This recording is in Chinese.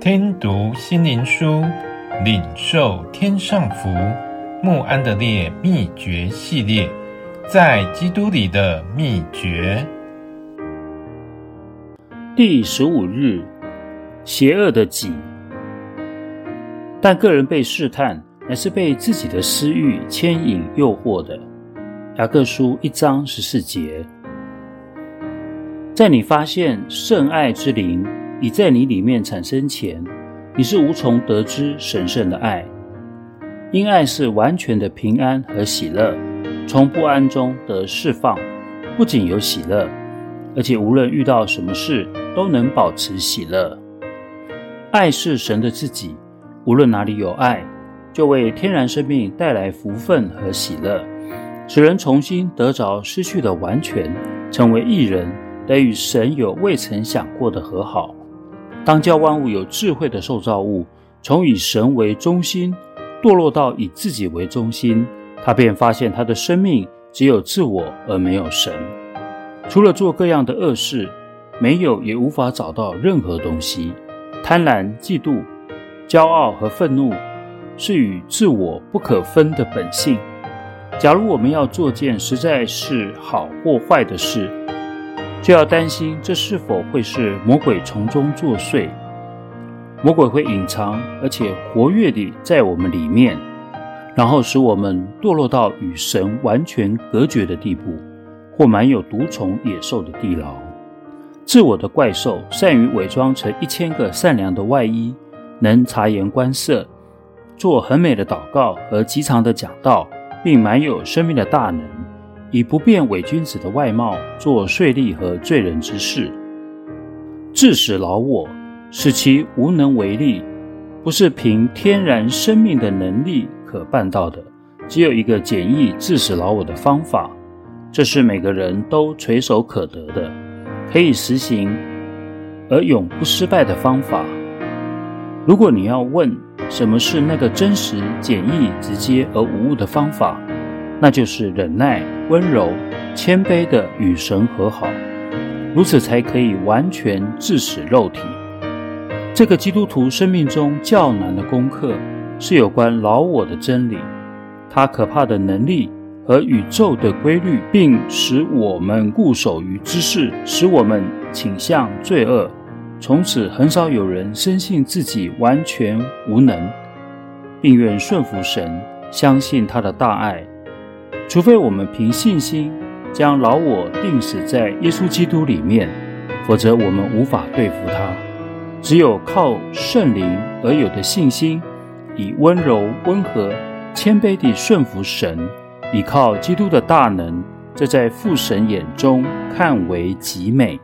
听读心灵书，领受天上福。穆安德烈秘诀系列，在基督里的秘诀。第十五日，邪恶的己。但个人被试探，乃是被自己的私欲牵引诱惑的。雅各书一章十四节。在你发现圣爱之灵已在你里面产生前，你是无从得知神圣的爱。因爱是完全的平安和喜乐，从不安中得释放，不仅有喜乐，而且无论遇到什么事都能保持喜乐。爱是神的自己，无论哪里有爱，就为天然生命带来福分和喜乐，使人重新得着失去的完全，成为一人，得与神有未曾想过的和好。当教万物有智慧的受造物，从以神为中心。堕落到以自己为中心，他便发现他的生命只有自我而没有神。除了做各样的恶事，没有也无法找到任何东西。贪婪、嫉妒、骄傲和愤怒是与自我不可分的本性。假如我们要做件实在是好或坏的事，就要担心这是否会是魔鬼从中作祟。魔鬼会隐藏而且活跃地在我们里面，然后使我们堕落到与神完全隔绝的地步，或满有毒虫野兽的地牢。自我的怪兽善于伪装成一千个善良的外衣，能察言观色，做很美的祷告和极长的讲道，并满有生命的大能，以不变伪君子的外貌做税吏和罪人之事，致使老我。使其无能为力，不是凭天然生命的能力可办到的。只有一个简易致使老我的方法，这是每个人都垂手可得的，可以实行而永不失败的方法。如果你要问什么是那个真实、简易、直接而无误的方法，那就是忍耐、温柔、谦卑的与神和好，如此才可以完全致死肉体。这个基督徒生命中较难的功课，是有关老我的真理，它可怕的能力和宇宙的规律，并使我们固守于知识，使我们倾向罪恶。从此，很少有人深信自己完全无能，并愿顺服神，相信他的大爱。除非我们凭信心将老我钉死在耶稣基督里面，否则我们无法对付他。只有靠圣灵而有的信心，以温柔、温和、谦卑地顺服神，依靠基督的大能，这在父神眼中看为极美。